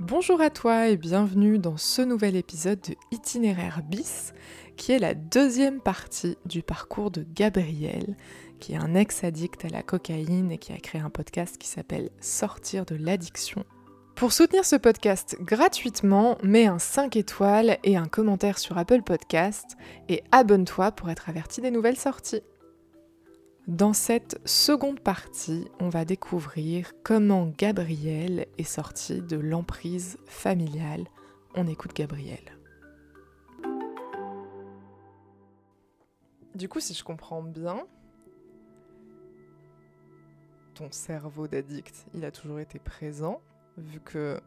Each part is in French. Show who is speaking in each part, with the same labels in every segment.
Speaker 1: Bonjour à toi et bienvenue dans ce nouvel épisode de Itinéraire bis, qui est la deuxième partie du parcours de Gabriel, qui est un ex-addict à la cocaïne et qui a créé un podcast qui s'appelle Sortir de l'addiction. Pour soutenir ce podcast gratuitement, mets un 5 étoiles et un commentaire sur Apple Podcast et abonne-toi pour être averti des nouvelles sorties. Dans cette seconde partie, on va découvrir comment Gabriel est sorti de l'emprise familiale. On écoute Gabriel. Du coup, si je comprends bien, ton cerveau d'addict, il a toujours été présent, vu que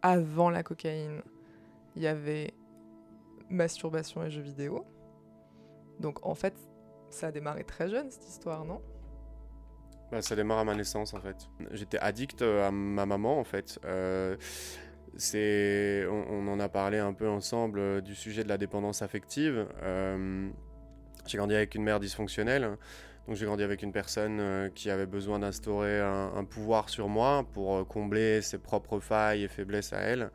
Speaker 1: avant la cocaïne, il y avait masturbation et jeux vidéo. Donc en fait, ça a démarré très jeune cette histoire, non?
Speaker 2: Bah, Ça démarre à ma naissance en fait. J'étais addict euh, à ma maman en fait. Euh, c'est, on, en a parlé un peu ensemble euh, du sujet de la dépendance affective. j'ai grandi avec une mère dysfonctionnelle. Donc j'ai grandi avec une personne qui avait besoin d'instaurer un, pouvoir sur moi pour combler ses propres failles et faiblesses à elle.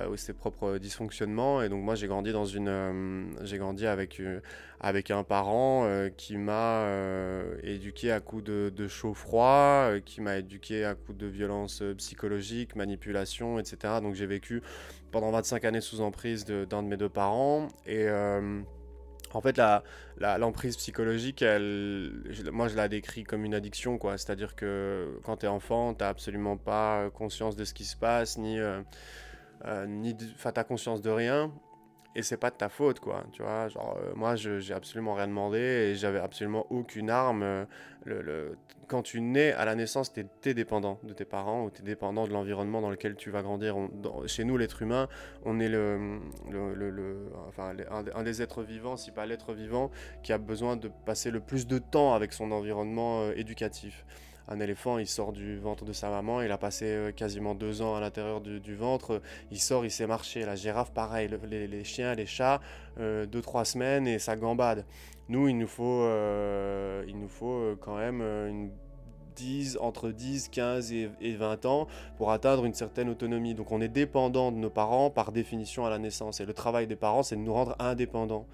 Speaker 2: Euh, ou ses propres dysfonctionnements. Et donc moi j'ai grandi dans une, euh, j'ai grandi avec euh, avec un parent qui m'a éduqué à coups de, de chaud-froid, qui m'a éduqué à coups de violence psychologique, manipulation, etc. Donc j'ai vécu pendant 25 années sous emprise d'un de, mes deux parents et en fait, l'emprise la, psychologique, elle, moi je la décris comme une addiction, quoi. C'est-à-dire que quand tu es enfant, tu n'as absolument pas conscience de ce qui se passe, ni, euh, ni t'as conscience de rien et c'est pas de ta faute quoi tu vois. Genre euh, moi j'ai absolument rien demandé et j'avais absolument aucune arme euh, le, quand tu nais à la naissance tu es, dépendant de tes parents ou tu es dépendant de l'environnement dans lequel tu vas grandir. Chez nous l'être humain on est le, le enfin, un, des êtres vivants si pas l'être vivant qui a besoin de passer le plus de temps avec son environnement éducatif un éléphant, il sort du ventre de sa maman, il a passé euh, quasiment deux ans à l'intérieur du, ventre, il sort, il sait marcher. La girafe, pareil, les, chiens, les chats, euh, deux, trois semaines et ça gambade. Nous, il nous faut, euh, il nous faut quand même une 10, entre 10, 15 et, 20 ans pour atteindre une certaine autonomie. Donc on est dépendant de nos parents par définition à la naissance. Et le travail des parents, c'est de nous rendre indépendants.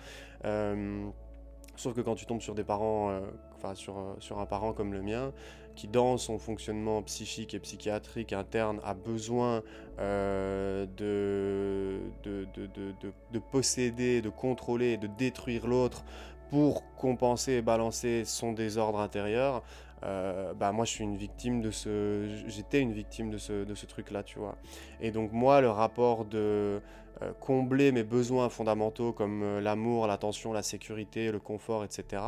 Speaker 2: sauf que quand tu tombes sur des parents, enfin sur, sur un parent comme le mien, qui dans son fonctionnement psychique et psychiatrique interne a besoin euh, de, de, de, de, posséder, de contrôler, de détruire l'autre pour compenser et balancer son désordre intérieur, euh, bah moi je suis une victime de ce j'étais une victime de ce, de ce truc là tu vois. Et donc moi le rapport de euh, combler mes besoins fondamentaux comme l'amour l'attention la sécurité le confort etc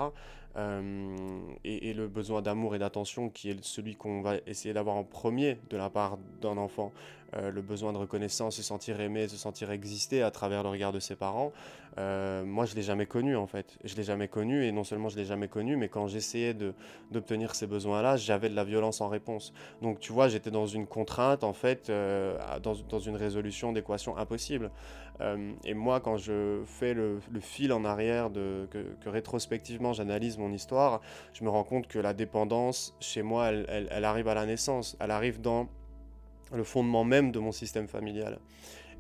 Speaker 2: euh, et, le besoin d'amour et d'attention qui est celui qu'on va essayer d'avoir en premier de la part d'un enfant, euh, le besoin de reconnaissance, se sentir aimé, se sentir exister à travers le regard de ses parents, euh, moi je l'ai jamais connu en fait. Je l'ai jamais connu et non seulement je l'ai jamais connu, mais quand j'essayais d'obtenir ces besoins-là, j'avais de la violence en réponse. Donc tu vois, j'étais dans une contrainte en fait, dans, dans, une résolution d'équation impossible. et moi quand je fais le, fil en arrière, que, que rétrospectivement j'analyse mon histoire, je me rends compte que la dépendance, chez moi, elle, arrive à la naissance. Elle arrive dans le fondement même de mon système familial.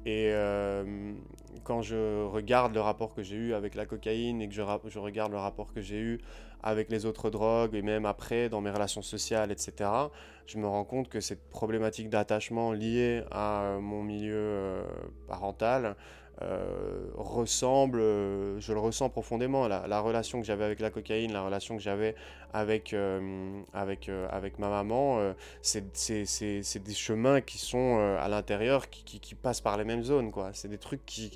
Speaker 2: Et euh, quand je regarde le rapport que j'ai eu avec la cocaïne et que je, regarde le rapport que j'ai eu avec les autres drogues et même après dans mes relations sociales, etc., je me rends compte que cette problématique d'attachement liée à mon milieu euh, parental, euh, ressemble, euh, je le ressens profondément, la, relation que j'avais avec la cocaïne, la relation que j'avais avec, euh, avec, ma maman, c'est des chemins qui sont à l'intérieur, qui, qui, qui, passent par les mêmes zones, quoi. C'est des trucs qui...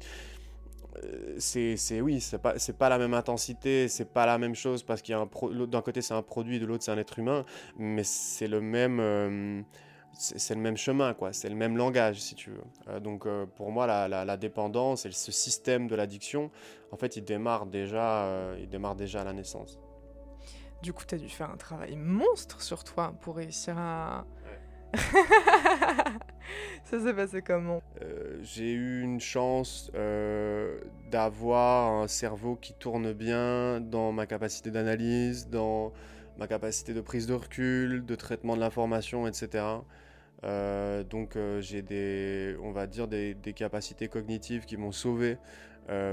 Speaker 2: C'est oui, c'est pas, pas la même intensité, c'est pas la même chose parce qu'il y a un d'un côté c'est un produit, de l'autre c'est un être humain, mais c'est le même c'est le même chemin, quoi. C'est le même langage, si tu veux. Euh, donc, euh, pour moi, la, dépendance et ce système de l'addiction, en fait, il démarre déjà, euh, il démarre déjà à la naissance.
Speaker 1: Du coup, tu as dû faire un travail monstre sur toi pour réussir à. Ça s'est passé comment?
Speaker 2: J'ai eu une chance d'avoir un cerveau qui tourne bien dans ma capacité d'analyse, dans ma capacité de prise de recul, de traitement de l'information, etc. donc j'ai des, on va dire, des, capacités cognitives qui m'ont sauvé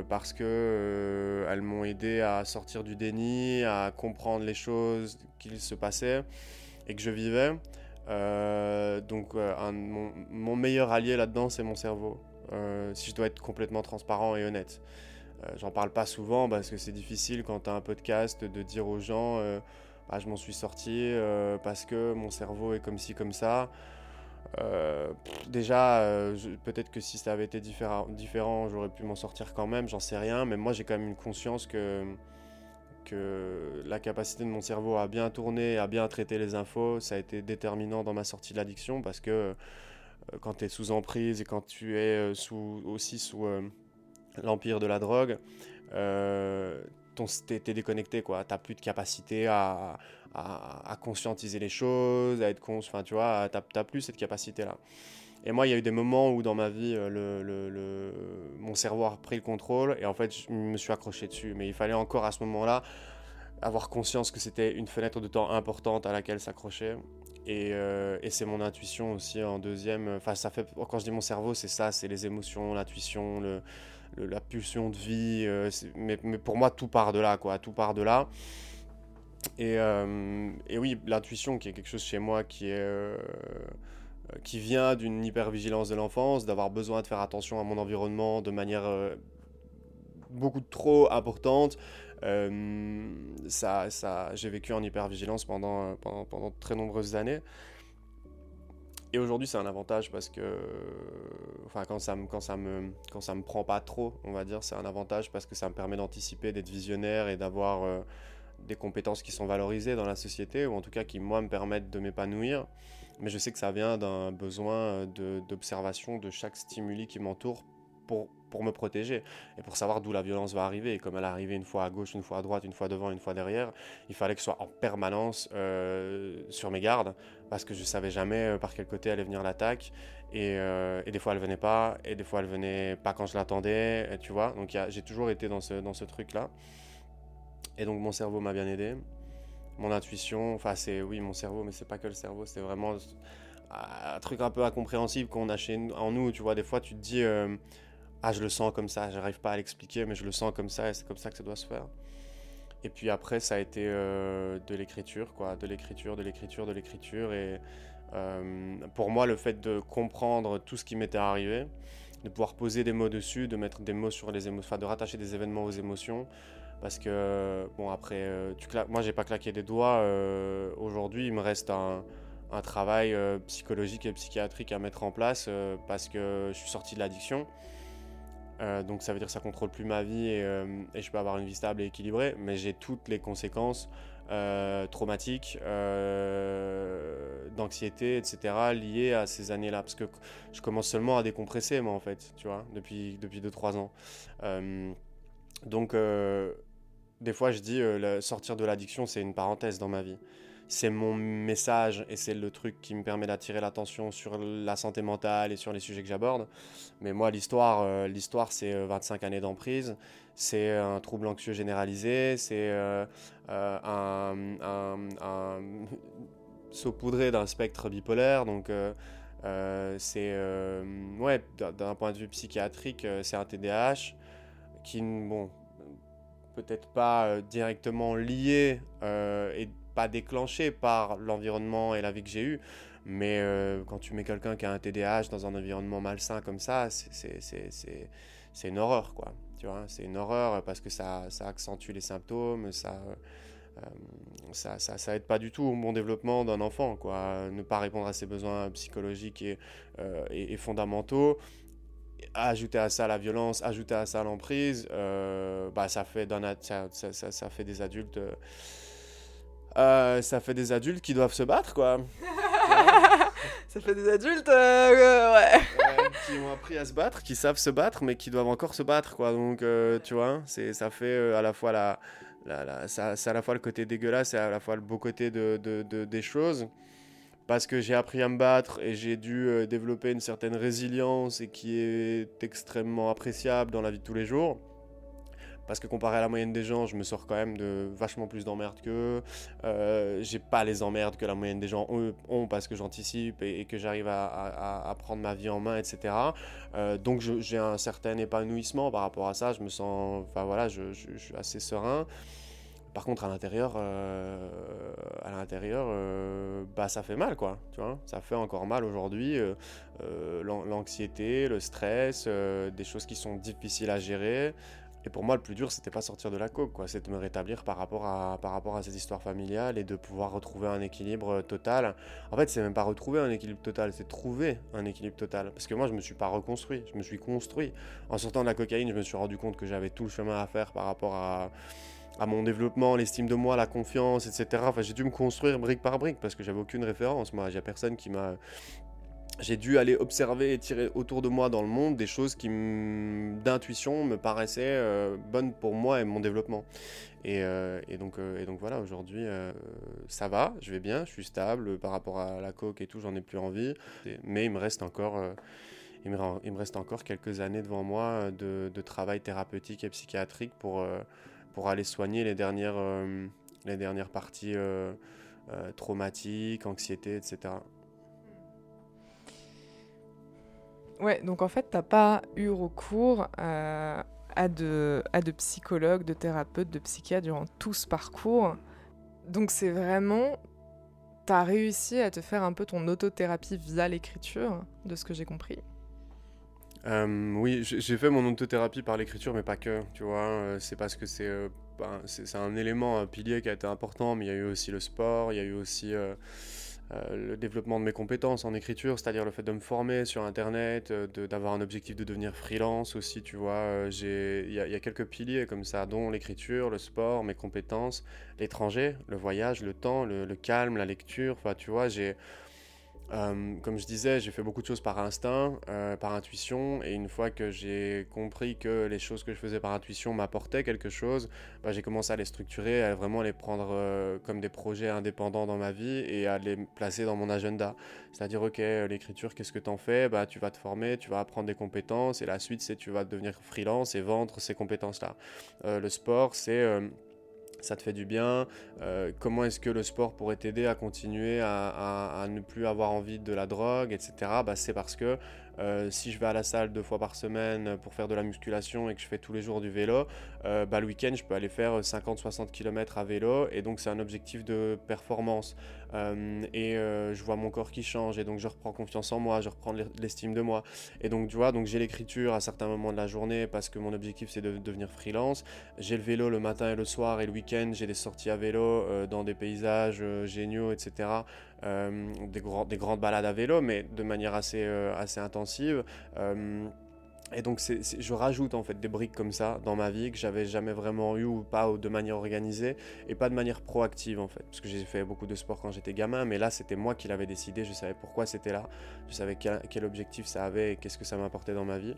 Speaker 2: parce que elles m'ont aidé à sortir du déni, à comprendre les choses qu'il se passait et que je vivais. donc mon, meilleur allié là-dedans, c'est mon cerveau. si je dois être complètement transparent et honnête. Euh, j'en parle pas souvent parce que c'est difficile quand tu as un podcast de dire aux gens euh, bah, je m'en suis sorti euh, parce que mon cerveau est comme ci, comme ça. Déjà, peut-être que si ça avait été différent, j'aurais pu m'en sortir quand même, j'en sais rien, mais moi j'ai quand même une conscience que, la capacité de mon cerveau à bien tourner, à bien traiter les infos, ça a été déterminant dans ma sortie de l'addiction parce que quand tu es sous emprise et quand tu es sous, aussi sous l'empire de la drogue, euh, t'es déconnecté, quoi. T'as plus de capacité à, à, conscientiser les choses, à être con, enfin, tu vois, t'as plus cette capacité-là. Et moi, il y a eu des moments où dans ma vie, euh, mon cerveau a pris le contrôle et en fait, je me suis accroché dessus. Mais il fallait encore à ce moment-là avoir conscience que c'était une fenêtre de temps importante à laquelle s'accrocher. Et, euh, c'est mon intuition aussi en deuxième. Enfin, ça fait, quand je dis mon cerveau, c'est ça, c'est les émotions, l'intuition, la pulsion de vie. Euh, mais, pour moi, tout part de là, quoi. Tout part de là. Et, euh, et oui, l'intuition, qui est quelque chose chez moi euh, qui vient d'une hypervigilance de l'enfance, d'avoir besoin de faire attention à mon environnement de manière beaucoup trop importante. ça, j'ai vécu en hypervigilance pendant, pendant, très nombreuses années. Et aujourd'hui, c'est un avantage parce que, enfin, quand ça quand ça me, prend pas trop, on va dire, c'est un avantage parce que ça me permet d'anticiper, d'être visionnaire et d'avoir euh, des compétences qui sont valorisées dans la société ou en tout cas qui moi me permettent de m'épanouir. Mais je sais que ça vient d'un besoin d'observation de, chaque stimuli qui m'entoure pour pour me protéger et pour savoir d'où la violence va arriver. Et comme elle arrivée une fois à gauche, une fois à droite, une fois devant, une fois derrière, il fallait que je sois en permanence euh, sur mes gardes parce que je savais jamais euh, par quel côté allait venir l'attaque. Et, euh, et, des fois elle venait pas, et des fois elle venait pas quand je l'attendais, tu vois. Donc j'ai toujours été dans ce, dans ce truc-là. Et donc mon cerveau m'a bien aidé. Mon intuition, enfin c'est oui mon cerveau, mais c'est pas que le cerveau, c'est vraiment un truc un peu incompréhensible qu'on a chez en nous. Tu vois, des fois tu te dis ah je le sens comme ça, j'arrive pas à l'expliquer, mais je le sens comme ça et c'est comme ça que ça doit se faire. Et puis après, ça a été euh, de l'écriture, quoi, de l'écriture, de l'écriture, de l'écriture. Et euh, pour moi, le fait de comprendre tout ce qui m'était arrivé, de pouvoir poser des mots dessus, de mettre des mots sur les émotions, enfin de rattacher des événements aux émotions, parce que bon après, euh, tu moi j'ai pas claqué des doigts. Aujourd'hui, il me reste un, un travail psychologique et psychiatrique à mettre en place parce que je suis sorti de l'addiction. Euh, donc ça veut dire que ça contrôle plus ma vie euh, et, je peux avoir une vie stable et équilibrée, mais j'ai toutes les conséquences euh, traumatiques, d'anxiété, etc. liées à ces années-là, parce que je commence seulement à décompresser moi en fait, tu vois, depuis 2-3 ans. donc des fois je dis sortir de l'addiction c'est une parenthèse dans ma vie c'est mon message et c'est le truc qui me permet d'attirer l'attention sur la santé mentale et sur les sujets que j'aborde. Mais moi, l'histoire, euh, l'histoire, c'est 25 euh, années d'emprise, c'est un trouble anxieux généralisé, c'est euh, un, un, saupoudré d'un spectre bipolaire. Donc, c'est, ouais, d'un point de vue psychiatrique, c'est un TDAH qui, bon, peut-être pas directement lié et pas déclenché par l'environnement et la vie que j'ai eue, mais euh, quand tu mets quelqu'un qui a un TDAH dans un environnement malsain comme ça, c'est une horreur, quoi. Tu vois, c'est une horreur parce que ça, accentue les symptômes, ça, euh, ça, ça, aide pas du tout au bon développement d'un enfant, quoi. Ne pas répondre à ses besoins psychologiques euh, et, fondamentaux. Ajouter à ça la violence, ajouter à ça l'emprise, bah, ça, fait ça, ça, ça, fait des adultes euh, ça fait des adultes qui doivent se battre, quoi.
Speaker 1: ça fait des adultes, euh, ouais.
Speaker 2: Qui ont appris à se battre, qui savent se battre, mais qui doivent encore se battre, quoi. Donc, euh, tu vois, c'est, ça fait à la fois la, la, ça, c'est à la fois le côté dégueulasse et à la fois le beau côté de, de, de des choses. Parce que j'ai appris à me battre et j'ai dû développer une certaine résilience et qui est extrêmement appréciable dans la vie de tous les jours parce que comparé à la moyenne des gens, je me sors quand même de vachement plus d'emmerdes qu'eux. Euh, j'ai pas les emmerdes que la moyenne des gens ont, parce que j'anticipe et, que j'arrive à, prendre ma vie en main, etc. Euh, donc j'ai un certain épanouissement par rapport à ça. Je me sens, enfin voilà, je, suis assez serein. Par contre, à l'intérieur, euh, à l'intérieur, euh, bah ça fait mal, quoi. Tu vois, ça fait encore mal aujourd'hui. L'anxiété, le stress, des choses qui sont difficiles à gérer. Et pour moi, le plus dur, c'était pas sortir de la coque, quoi. C'est de me rétablir par rapport à, par rapport à cette histoire familiale et de pouvoir retrouver un équilibre euh, total. En fait, c'est même pas retrouver un équilibre total, c'est trouver un équilibre total. Parce que moi, je me suis pas reconstruit, je me suis construit. En sortant de la cocaïne, je me suis rendu compte que j'avais tout le chemin à faire par rapport à, à mon développement, l'estime de moi, la confiance, etc. Enfin, j'ai dû me construire brique par brique parce que j'avais aucune référence. Moi, j'ai personne qui m'a j'ai dû aller observer et tirer autour de moi dans le monde des choses qui, d'intuition, me paraissaient euh, bonnes pour moi et mon développement. Et, euh, donc, euh, donc voilà, aujourd'hui, ça va, je vais bien, je suis stable par rapport à la coke et tout, j'en ai plus envie. Mais il me reste encore, il me, reste encore quelques années devant moi de travail thérapeutique et psychiatrique pour, pour aller soigner les dernières, les dernières parties traumatiques, anxiété, etc.
Speaker 1: Ouais, donc en fait, t'as pas eu recours à, de, à de psychologues, de thérapeutes, de psychiatres durant tout ce parcours. Donc c'est vraiment, t'as réussi à te faire un peu ton autothérapie via l'écriture, de ce que j'ai compris.
Speaker 2: Euh, oui, j'ai fait mon autothérapie par l'écriture, mais pas que, tu vois. Euh, c'est parce que euh, ben, c'est un élément, un pilier qui a été important, mais il y a eu aussi le sport, il y a eu aussi le développement de mes compétences en écriture, c'est-à-dire le fait de me former sur Internet, d'avoir un objectif de devenir freelance aussi, tu vois. Il y, a quelques piliers comme ça, dont l'écriture, le sport, mes compétences, l'étranger, le voyage, le temps, le, le calme, la lecture. Enfin, tu vois, j'ai euh, comme je disais, j'ai fait beaucoup de choses par instinct, euh, par intuition, et une fois que j'ai compris que les choses que je faisais par intuition m'apportaient quelque chose, bah, j'ai commencé à les structurer, à vraiment les prendre euh, comme des projets indépendants dans ma vie et à les placer dans mon agenda. C'est-à-dire, ok, l'écriture, qu'est-ce que tu en fais? Bah, Tu vas te former, tu vas apprendre des compétences, et la suite, c'est tu vas devenir freelance et vendre ces compétences-là. le sport, c'est ça te fait du bien, euh, comment est-ce que le sport pourrait t'aider à continuer à, ne plus avoir envie de la drogue, etc. Bah, c'est parce que euh, si je vais à la salle deux fois par semaine pour faire de la musculation et que je fais tous les jours du vélo, euh, bah, le week-end, je peux aller faire 50-60 km à vélo. Et donc, c'est un objectif de performance. Euh, et je vois mon corps qui change. Et donc, je reprends confiance en moi, je reprends l'estime de moi. Et donc, tu vois, donc j'ai l'écriture à certains moments de la journée parce que mon objectif, c'est de devenir freelance. J'ai le vélo le matin et le soir. Et le week-end, j'ai des sorties à vélo dans des paysages géniaux, etc. Euh, des, des, grandes balades à vélo, mais de manière assez, euh, assez intensive. Euh, et donc je rajoute en fait des briques comme ça dans ma vie que j'avais jamais vraiment eu ou pas de manière organisée et pas de manière proactive en fait. Parce que j'ai fait beaucoup de sport quand j'étais gamin, mais là c'était moi qui l'avais décidé, je savais pourquoi c'était là, je savais quel objectif ça avait et qu'est-ce que ça m'apportait dans ma vie.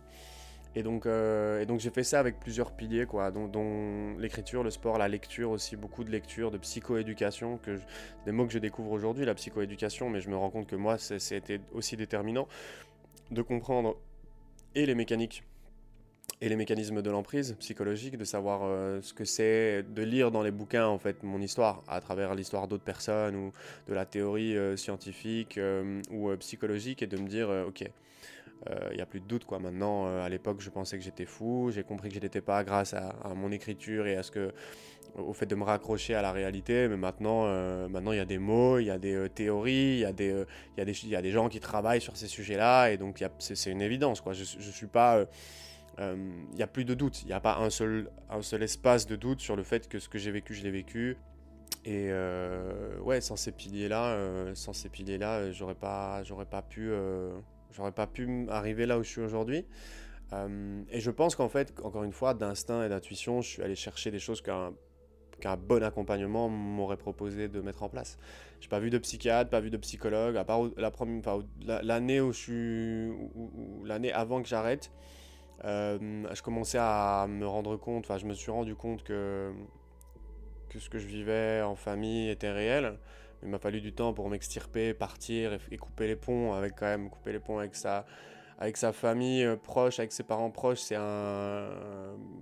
Speaker 2: Et donc, euh, et donc j'ai fait ça avec plusieurs piliers, quoi, dont, l'écriture, le sport, la lecture aussi, beaucoup de lecture, de psychoéducation, que des mots que je découvre aujourd'hui, la psychoéducation, mais je me rends compte que moi, c'était aussi déterminant de comprendre et les mécaniques et les mécanismes de l'emprise psychologique, de savoir euh, ce que c'est de lire dans les bouquins en fait mon histoire à travers l'histoire d'autres personnes ou de la théorie euh, scientifique ou psychologique et de me dire ok il euh, n'y a plus de doute quoi. Maintenant, euh, à l'époque, je pensais que j'étais fou. J'ai compris que je n'étais pas grâce à, mon écriture et à ce que, au fait de me raccrocher à la réalité. Mais maintenant, euh, maintenant il y a des mots, il y a des théories, il y a des, il y a des, il y a des gens qui travaillent sur ces sujets-là et donc c'est une évidence quoi. Je, je suis pas il n'y a plus de doute, il n'y a pas un seul, un seul espace de doute sur le fait que ce que j'ai vécu, je l'ai vécu. Et ouais, sans ces piliers-là, sans ces piliers-là, j'aurais pas, j'aurais pas pu, J'aurais pas pu arriver là où je suis aujourd'hui. Euh, et je pense qu'en fait, encore une fois, d'instinct et d'intuition, je suis allé chercher des choses qu'un bon accompagnement m'aurait proposé de mettre en place. J'ai pas vu de psychiatre, pas vu de psychologue, à part la première, l'année où je suis, l'année avant que j'arrête, euh, je commençais à me rendre compte, enfin, je me suis rendu compte que ce que je vivais en famille était réel. Il m'a fallu du temps pour m'extirper, partir et, couper les ponts avec quand même couper les ponts avec ça, avec sa famille proche, avec ses parents proches, c'est un,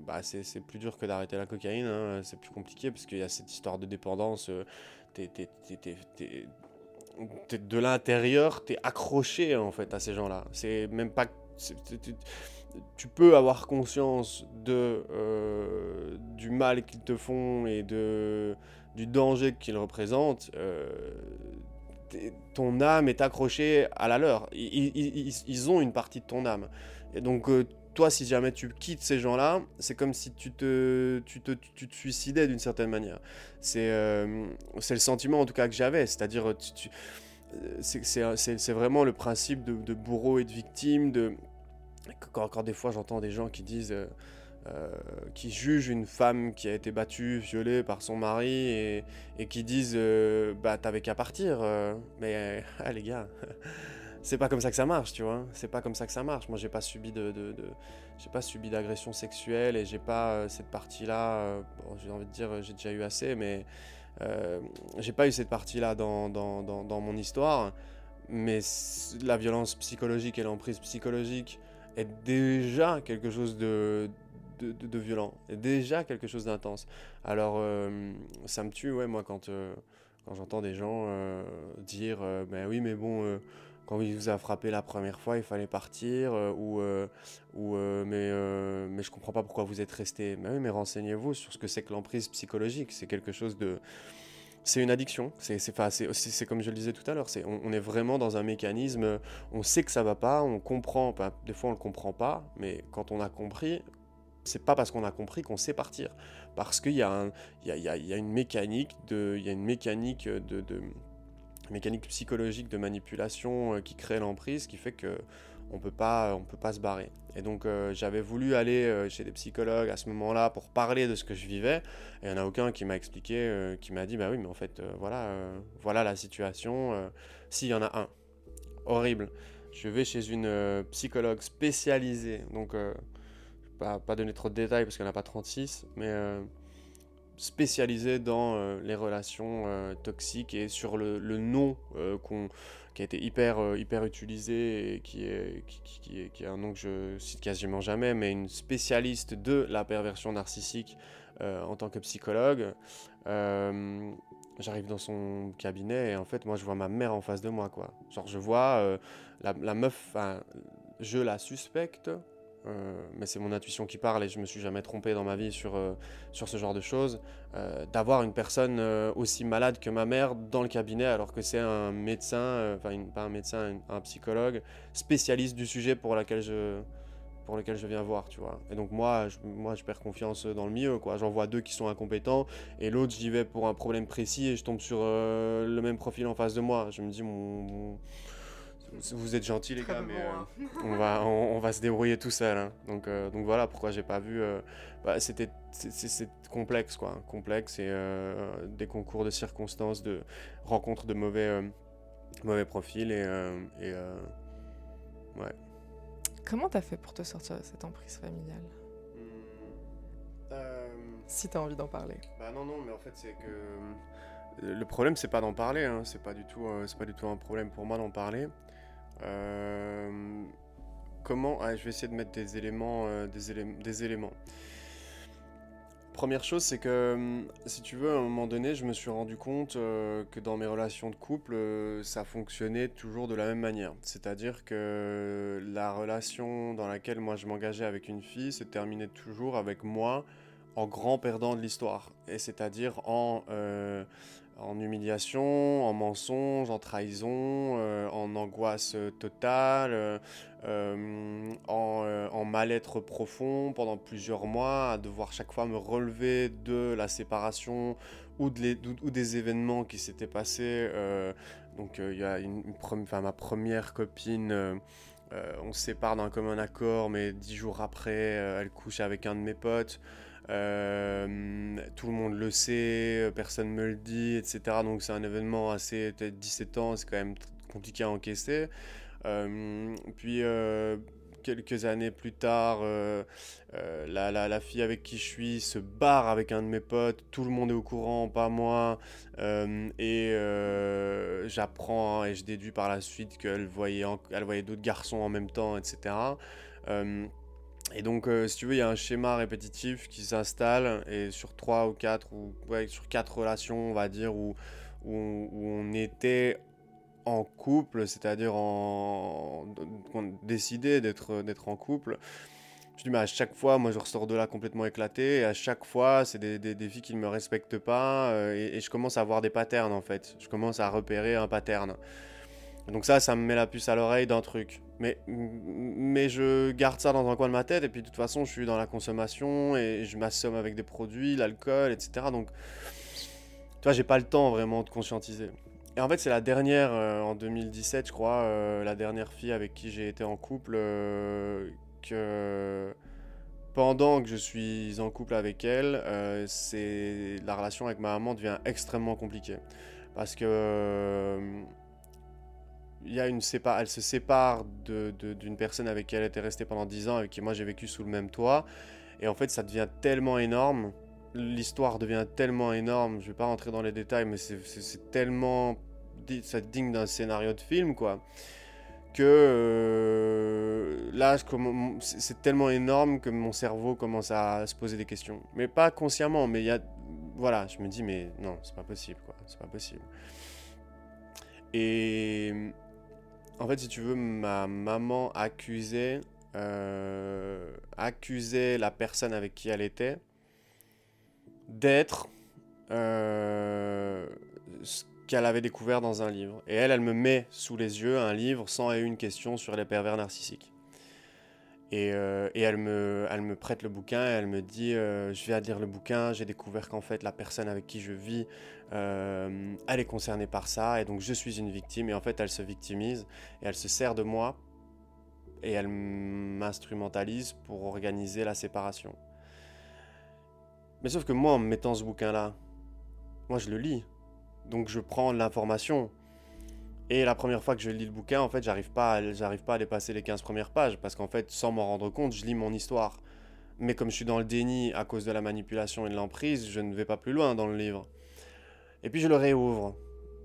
Speaker 2: bah, c'est plus dur que d'arrêter la cocaïne. Hein. C'est plus compliqué parce qu'il y a cette histoire de dépendance. T'es, de l'intérieur, t'es accroché en fait à ces gens-là. C'est même pas tu peux avoir conscience de, euh, du mal qu'ils te font et de, du danger qu'ils représentent, euh, ton âme est accrochée à la leur. Ils, ont une partie de ton âme. Et donc, euh, toi, si jamais tu quittes ces gens-là, c'est comme si tu te, tu te, tu te suicidais d'une certaine manière. C'est c'est le sentiment, en tout cas, que j'avais. C'est-à-dire, c'est vraiment le principe de, de, bourreau et de victime, de encore des fois, j'entends des gens qui disent. Euh, euh, qui jugent une femme qui a été battue, violée par son mari et, qui disent euh, bah t'avais qu'à partir. mais ah, les gars, c'est pas comme ça que ça marche, tu vois. C'est pas comme ça que ça marche. Moi j'ai pas subi de, j'ai pas subi d'agression sexuelle et j'ai pas cette partie-là. J'ai envie de dire j'ai déjà eu assez, mais j'ai pas eu cette partie-là dans, dans, dans, dans, mon histoire. Mais la violence psychologique et l'emprise psychologique est déjà quelque chose de, de, violent, est déjà quelque chose d'intense. Alors, euh, ça me tue, ouais, moi, quand, euh, quand j'entends des gens euh, dire Ben oui, mais bon, quand il vous a frappé la première fois, il fallait partir, ou, ou mais, mais je comprends pas pourquoi vous êtes resté. Ben oui, mais renseignez-vous sur ce que c'est que l'emprise psychologique. C'est quelque chose de c'est une addiction. C'est comme je le disais tout à l'heure. On, on, est vraiment dans un mécanisme. On sait que ça va pas. On comprend. des fois, on le comprend pas. Mais quand on a compris, c'est pas parce qu'on a compris qu'on sait partir. Parce qu'il y, y, y, y, a une mécanique de, il y a une mécanique de, de mécanique psychologique de manipulation euh, qui crée l'emprise, qui fait que on peut pas, on peut pas se barrer. Et donc euh, j'avais voulu aller euh, chez des psychologues à ce moment-là pour parler de ce que je vivais. Et il n'y en a aucun qui m'a expliqué, euh, qui m'a dit bah oui mais en fait voilà, voilà la situation. S'il y en a un, horrible. Je vais chez une psychologue spécialisée, donc pas, pas donner trop de détails parce qu'elle n'a pas 36, mais spécialisée dans les relations toxiques et sur le, le nom qu'on qui a été hyper, euh, hyper utilisé et qui est, qui, qui est un nom que je cite quasiment jamais, mais une spécialiste de la perversion narcissique euh, en tant que psychologue. Euh, j'arrive dans son cabinet et en fait, moi, je vois ma mère en face de moi, quoi. Genre, je vois la, la, meuf, je la suspecte, euh, mais c'est mon intuition qui parle et je me suis jamais trompé dans ma vie sur, euh, sur ce genre de choses, euh, d'avoir une personne aussi malade que ma mère dans le cabinet alors que c'est un médecin, enfin pas un médecin, un, psychologue spécialiste du sujet pour lequel je pour lequel je viens voir, tu vois. Et donc moi, je, moi, je perds confiance dans le milieu, quoi. J'en vois deux qui sont incompétents, et l'autre, j'y vais pour un problème précis, et je tombe sur le même profil en face de moi. Je me dis, mon vous êtes gentils les gars, mais euh, hein. on, va, on, va se débrouiller tout seul. Hein. Donc, euh, donc voilà pourquoi j'ai pas vu. Euh, bah, c'était c'est complexe quoi, complexe et des concours de circonstances, de rencontres de mauvais mauvais profils et, et ouais.
Speaker 1: Comment t'as fait pour te sortir de cette emprise familiale? Hmm, Si t'as envie d'en parler.
Speaker 2: Bah non non mais en fait c'est que le problème c'est pas d'en parler, hein. c'est pas du tout c'est pas du tout un problème pour moi d'en parler. Euh, comment ah, Je vais essayer de mettre des éléments, euh, des, éléments. Première chose, c'est que hum, si tu veux, à un moment donné, je me suis rendu compte euh, que dans mes relations de couple, ça fonctionnait toujours de la même manière. C'est-à-dire que la relation dans laquelle moi je m'engageais avec une fille se terminait toujours avec moi en grand perdant de l'histoire. Et c'est-à-dire en en humiliation, en mensonge, en trahison, euh, en angoisse totale, euh, en, mal-être profond pendant plusieurs mois, à devoir chaque fois me relever de la séparation ou, des événements qui s'étaient passés. Euh, donc il y a ma première copine. on se sépare d'un commun accord, mais dix jours après, elle couche avec un de mes potes. Euh, tout le monde le sait, personne me le dit, etc. Donc c'est un événement assez, peut-être 17 ans, c'est quand même compliqué à encaisser. Euh, puis euh, quelques années plus tard, la, fille avec qui je suis se barre avec un de mes potes, tout le monde est au courant, pas moi, et j'apprends et je déduis par la suite qu'elle voyait, voyait d'autres garçons en même temps, etc. Et donc, euh, si tu veux, il y a un schéma répétitif qui s'installe, et sur trois ou quatre, ou sur quatre relations, on va dire, où, où, on était en couple, c'est-à-dire en, on décidait d'être d'être en couple. Je dis, mais à chaque fois, moi, je ressors de là complètement éclaté, et à chaque fois, c'est des, des, filles qui ne me respectent pas, euh, et, et, je commence à avoir des patterns, en fait. Je commence à repérer un pattern. Donc ça, ça me met la puce à l'oreille d'un truc. Mais, mais je garde ça dans un coin de ma tête, et puis de toute façon, je suis dans la consommation, et je m'assomme avec des produits, l'alcool, etc. Donc, tu vois, j'ai pas le temps vraiment de conscientiser. Et en fait, c'est la dernière, euh, en 2017, je crois, euh, la dernière fille avec qui j'ai été en couple, euh, que pendant que je suis en couple avec elle, c'est la relation avec ma maman devient extrêmement compliquée. Parce que y a une sépar elle se sépare d'une de, personne avec qui elle était restée pendant 10 ans, avec qui moi j'ai vécu sous le même toit. Et en fait, ça devient tellement énorme. L'histoire devient tellement énorme. Je vais pas rentrer dans les détails, mais c'est tellement. Ça digne d'un scénario de film, quoi. Que euh, là, c'est tellement énorme que mon cerveau commence à se poser des questions. Mais pas consciemment, mais il y a. Voilà, je me dis, mais non, c'est pas possible, quoi. C'est pas possible. Et en fait, si tu veux, ma maman accusait, euh, accusait la personne avec qui elle était d'être euh, ce qu'elle avait découvert dans un livre. Et elle, elle me met sous les yeux un livre sans et une question sur les pervers narcissiques. Et, euh, elle, me, elle me prête le bouquin et elle me dit Je viens de lire le bouquin, j'ai découvert qu'en fait la personne avec qui je vis euh, elle est concernée par ça et donc je suis une victime et en fait elle se victimise et elle se sert de moi et elle m'instrumentalise pour organiser la séparation. Mais sauf que moi en mettant ce bouquin là, moi je le lis. Donc je prends l'information. Et la première fois que je lis le bouquin, en fait, j'arrive pas, j'arrive pas à dépasser les 15 premières pages parce qu'en fait, sans m'en rendre compte, je lis mon histoire. Mais comme je suis dans le déni à cause de la manipulation et de l'emprise, je ne vais pas plus loin dans le livre. Et puis je le réouvre.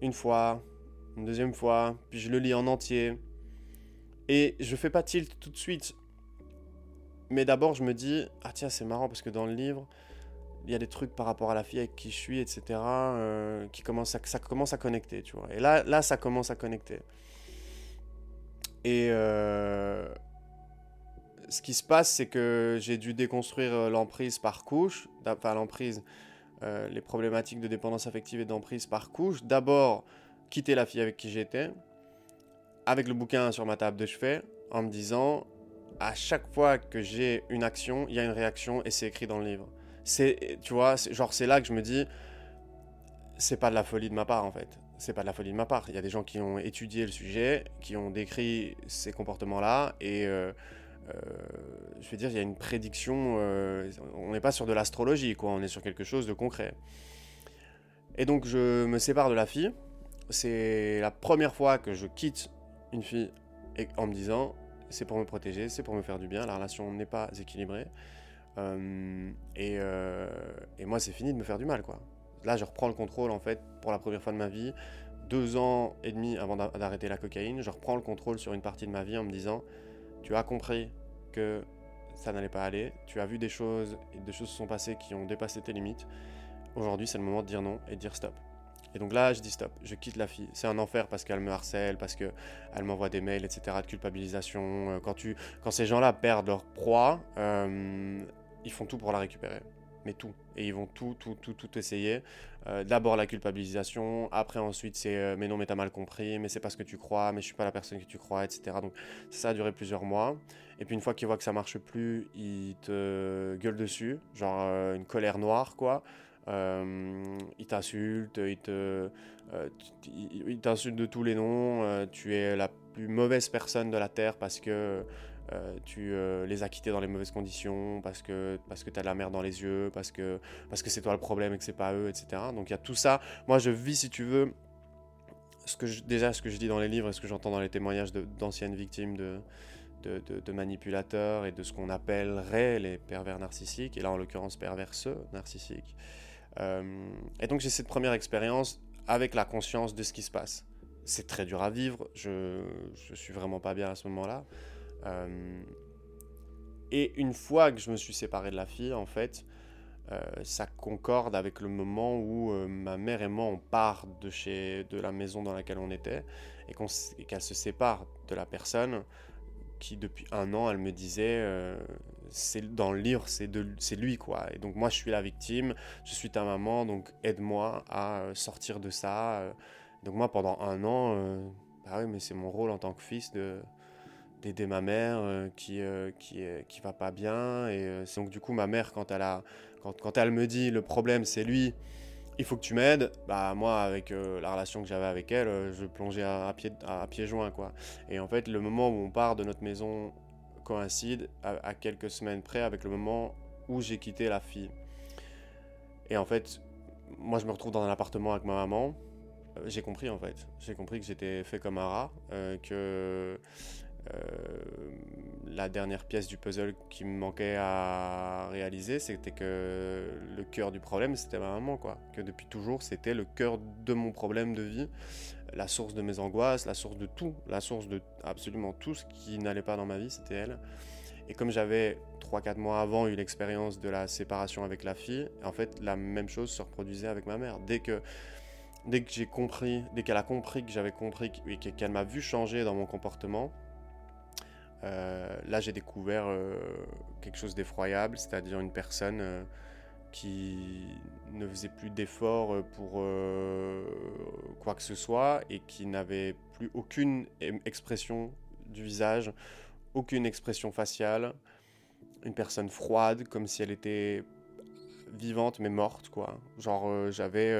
Speaker 2: Une fois, une deuxième fois, puis je le lis en entier. Et je fais pas tilt tout de suite. Mais d'abord je me dis, ah tiens c'est marrant parce que dans le livre, il y a des trucs par rapport à la fille avec qui je suis, etc. Euh, qui commence à, ça commence à connecter, tu vois. Et là, là ça commence à connecter. Et euh, ce qui se passe, c'est que j'ai dû déconstruire euh, l'emprise par couche. Enfin, l'emprise, euh, les problématiques de dépendance affective et d'emprise par couche. D'abord, quitter la fille avec qui j'étais, avec le bouquin sur ma table de chevet, en me disant, à chaque fois que j'ai une action, il y a une réaction et c'est écrit dans le livre. C'est, tu vois, genre c'est là que je me dis, c'est pas de la folie de ma part en fait. C'est pas de la folie de ma part. Il y a des gens qui ont étudié le sujet, qui ont décrit ces comportements-là et euh, je veux dire, il y a une prédiction. Euh, on n'est pas sur de l'astrologie, quoi. On est sur quelque chose de concret. Et donc, je me sépare de la fille. C'est la première fois que je quitte une fille en me disant c'est pour me protéger, c'est pour me faire du bien. La relation n'est pas équilibrée. Euh, et, et, moi, c'est fini de me faire du mal, quoi. Là, je reprends le contrôle, en fait, pour la première fois de ma vie. Deux ans et demi avant d'arrêter la cocaïne, je reprends le contrôle sur une partie de ma vie en me disant tu as compris que ça n'allait pas aller, tu as vu des choses et des choses se sont passées qui ont dépassé tes limites. Aujourd'hui, c'est le moment de dire non et de dire stop. Et donc là, je dis stop, je quitte la fille. C'est un enfer parce qu'elle me harcèle, parce qu'elle m'envoie des mails, etc., de culpabilisation. Euh, quand, ces gens-là perdent leur proie, euh, ils font tout pour la récupérer mais tout. Et ils vont tout, tout, tout, tout essayer. Euh, d'abord la culpabilisation, après ensuite c'est euh, mais non mais t'as mal compris, mais c'est pas ce que tu crois, mais je suis pas la personne que tu crois, etc. Donc ça a duré plusieurs mois. Et puis une fois qu'ils voient que ça marche plus, ils te gueulent dessus, genre euh, une colère noire quoi. ils t'insultent, ils te, ils t'insultent de tous les noms. tu es la plus mauvaise personne de la terre parce que euh, tu euh, les as quittés dans les mauvaises conditions, parce que, parce que tu as de la merde dans les yeux, parce que, parce que c'est toi le problème et que c'est pas eux, etc. Donc il y a tout ça. Moi, je vis, si tu veux, ce que déjà ce que je dis dans les livres et ce que j'entends dans les témoignages d'anciennes victimes de, de, manipulateurs et de ce qu'on appellerait les pervers narcissiques, et là en l'occurrence perverseux narcissiques. Euh, et donc j'ai cette première expérience avec la conscience de ce qui se passe. C'est très dur à vivre, je, je suis vraiment pas bien à ce moment-là. Euh, et une fois que je me suis séparé de la fille, en fait, euh, ça concorde avec le moment où ma mère et moi on part de chez de la maison dans laquelle on était et qu'elle se sépare de la personne qui depuis un an, elle me disait, euh, c'est dans le livre, c'est lui quoi. Et donc moi, je suis la victime, je suis ta maman, donc aide-moi à euh, sortir de ça. Donc moi, pendant un an, euh, bah oui, mais c'est mon rôle en tant que fils de d'aider ma mère qui qui qui va pas bien. Et donc du coup, ma mère, quand elle a quand, quand elle me dit le problème, c'est lui il faut que tu m'aides. Bah moi avec euh, la relation que j'avais avec elle, euh, je plongeais à, pied à, pieds joints quoi. Et en fait le moment où on part de notre maison coïncide à, quelques semaines près avec le moment où j'ai quitté la fille. Et en fait, moi je me retrouve dans un appartement avec ma maman. Euh, j'ai compris en fait. J'ai compris que j'étais fait comme un rat, que euh, la dernière pièce du puzzle qui me manquait à réaliser, c'était que le cœur du problème, c'était ma maman, quoi. Que depuis toujours, c'était le cœur de mon problème de vie, la source de mes angoisses, la source de tout, la source de absolument tout ce qui n'allait pas dans ma vie, c'était elle. Et comme j'avais 3-4 mois avant eu l'expérience de la séparation avec la fille, en fait, la même chose se reproduisait avec ma mère. Dès que dès que j'ai compris, dès qu'elle a compris que j'avais compris et qu'elle m'a vu changer dans mon comportement, euh, là, j'ai découvert euh, quelque chose d'effroyable, c'est-à-dire une personne euh, qui ne faisait plus d'efforts pour quoi que ce soit et qui n'avait plus aucune expression du visage, aucune expression faciale, une personne froide, comme si elle était vivante mais morte, quoi. Genre, j'avais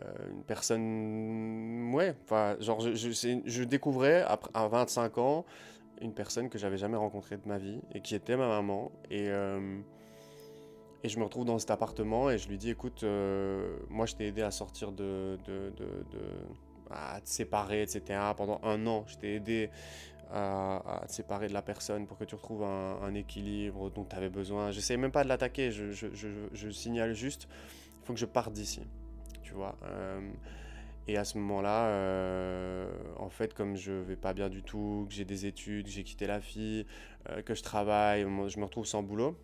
Speaker 2: une personne. Ouais, enfin, genre, je, découvrais à 25 ans une personne que j'avais jamais rencontrée de ma vie et qui était ma maman. Et, euh, et je me retrouve dans cet appartement et je lui dis écoute, euh, moi je t'ai aidé à sortir de, de, de, à te séparer, etc. Pendant un an, je t'ai aidé à, te séparer de la personne pour que tu retrouves un, équilibre dont tu avais besoin. J'essaie même pas de l'attaquer, je, je, je, je, signale juste, il faut que je parte d'ici. Tu vois. Euh, et à ce moment-là, euh, en fait, comme je vais pas bien du tout, que j'ai des études, que j'ai quitté la fille, euh, que je travaille, je me retrouve sans boulot.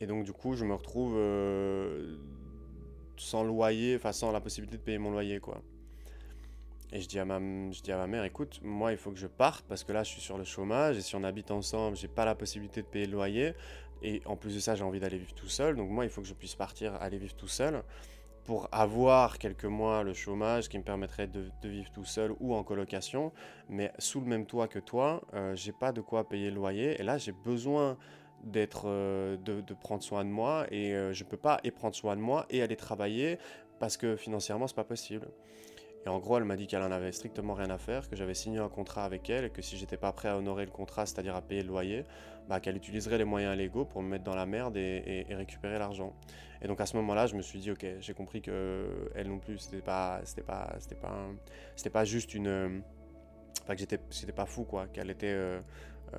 Speaker 2: Et donc, du coup, je me retrouve euh, sans loyer, enfin sans la possibilité de payer mon loyer, quoi. Et je dis, à ma, je dis à ma mère, écoute, moi, il faut que je parte parce que là, je suis sur le chômage et si on habite ensemble, j'ai pas la possibilité de payer le loyer. Et en plus de ça, j'ai envie d'aller vivre tout seul. Donc, moi, il faut que je puisse partir, aller vivre tout seul pour avoir quelques mois le chômage qui me permettrait de, vivre tout seul ou en colocation, mais sous le même toit que toi, euh, j'ai pas de quoi payer le loyer. Et là j'ai besoin d'être euh, de, prendre soin de moi. Et euh, je peux pas et prendre soin de moi et aller travailler parce que financièrement c'est pas possible. Et en gros, elle m'a dit qu'elle en avait strictement rien à faire, que j'avais signé un contrat avec elle et que si j'étais pas prêt à honorer le contrat, c'est-à-dire à payer le loyer, bah, qu'elle utiliserait les moyens légaux pour me mettre dans la merde et, récupérer l'argent. Et donc à ce moment-là, je me suis dit, ok, j'ai compris que elle non plus, c'était pas, c'était pas, c'était pas, c'était pas juste une, enfin que j'étais, c'était pas fou quoi, qu'elle était, euh, euh,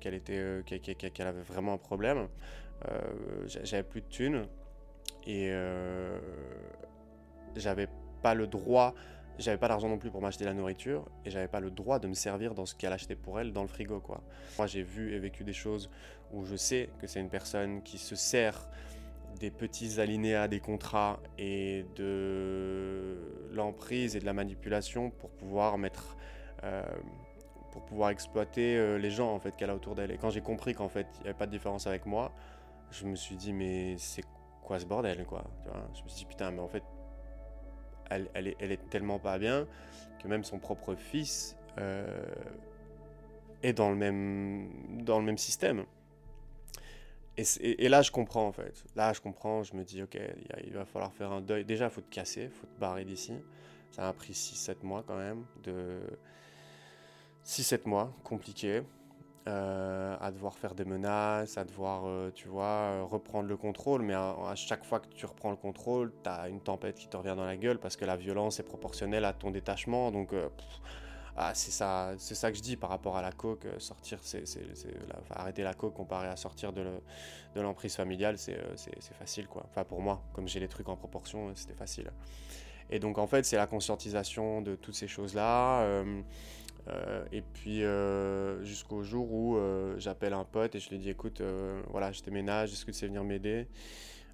Speaker 2: qu'elle était, euh, qu'elle avait vraiment un problème. j'avais plus de thunes et j'avais pas le droit, j'avais pas d'argent non plus pour m'acheter la nourriture et j'avais pas le droit de me servir dans ce qu'elle achetait pour elle dans le frigo quoi. Moi j'ai vu et vécu des choses où je sais que c'est une personne qui se sert des petits alinéas des contrats et de l'emprise et de la manipulation pour pouvoir mettre euh, pour pouvoir exploiter euh, les gens en fait qu'elle a autour d'elle. Et quand j'ai compris qu'en fait il n'y avait pas de différence avec moi, je me suis dit mais c'est quoi ce bordel quoi. je me suis dit putain mais en fait elle, est, tellement pas bien que même son propre fils euh, est dans le même, système. Et, là, je comprends en fait. Là, je comprends, je me dis, ok, il va falloir faire un deuil. Déjà, il faut te casser, il faut te barrer d'ici. Ça m'a pris 6-7 mois quand même. De... 6-7 mois, compliqué. Euh, à devoir faire des menaces, à devoir, euh, tu vois, euh, reprendre le contrôle. Mais à, chaque fois que tu reprends le contrôle, tu as une tempête qui te revient dans la gueule parce que la violence est proportionnelle à ton détachement. Donc, ah, c'est ça, c'est ça que je dis par rapport à la coke. Sortir, arrêter la coke comparé à sortir de, de l'emprise familiale, c'est, facile quoi. Enfin pour moi, comme j'ai les trucs en proportion, c'était facile. Et donc en fait, c'est la conscientisation de toutes ces choses-là. Euh, et puis euh, jusqu'au jour où euh, j'appelle un pote et je lui dis écoute, voilà, je déménage, est-ce que tu sais venir m'aider?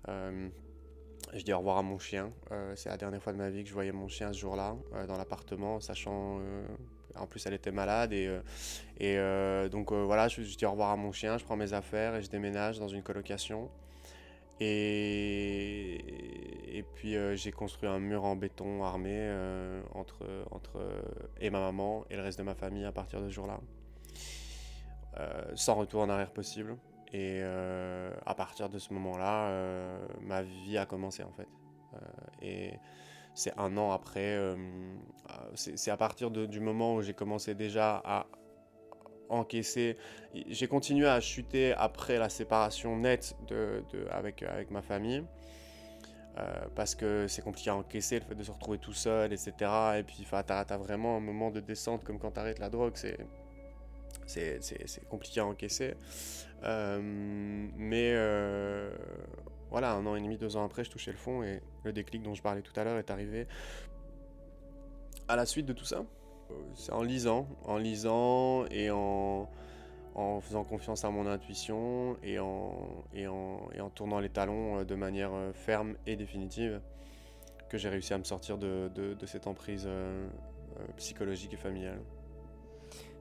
Speaker 2: Je dis au revoir à mon chien. c'est la dernière fois de ma vie que je voyais mon chien ce jour-là dans l'appartement, sachant en plus elle était malade et, donc voilà, je, je, dis au revoir à mon chien, je prends mes affaires et je déménage dans une colocation. Et, puis euh, j'ai construit un mur en béton armé euh, entre, entre et ma maman et le reste de ma famille à partir de ce jour-là. Euh, sans retour en arrière possible. Et à partir de ce moment-là, ma vie a commencé en fait. et c'est un an après, c'est à partir du moment où j'ai commencé déjà à encaissé. J'ai continué à chuter après la séparation nette de, avec, avec ma famille. Euh, parce que c'est compliqué à encaisser le fait de se retrouver tout seul, etc. Et puis tu as, vraiment un moment de descente comme quand tu arrêtes la drogue, c'est c'est compliqué à encaisser. Euh, mais euh, voilà, un an et demi, deux ans après, je touchais le fond et le déclic dont je parlais tout à l'heure est arrivé à la suite de tout ça. C'est en lisant, en lisant et en, en faisant confiance à mon intuition et en, et en, et en tournant les talons euh, de manière euh, ferme et définitive que j'ai réussi à me sortir de, de, cette emprise euh, psychologique et familiale.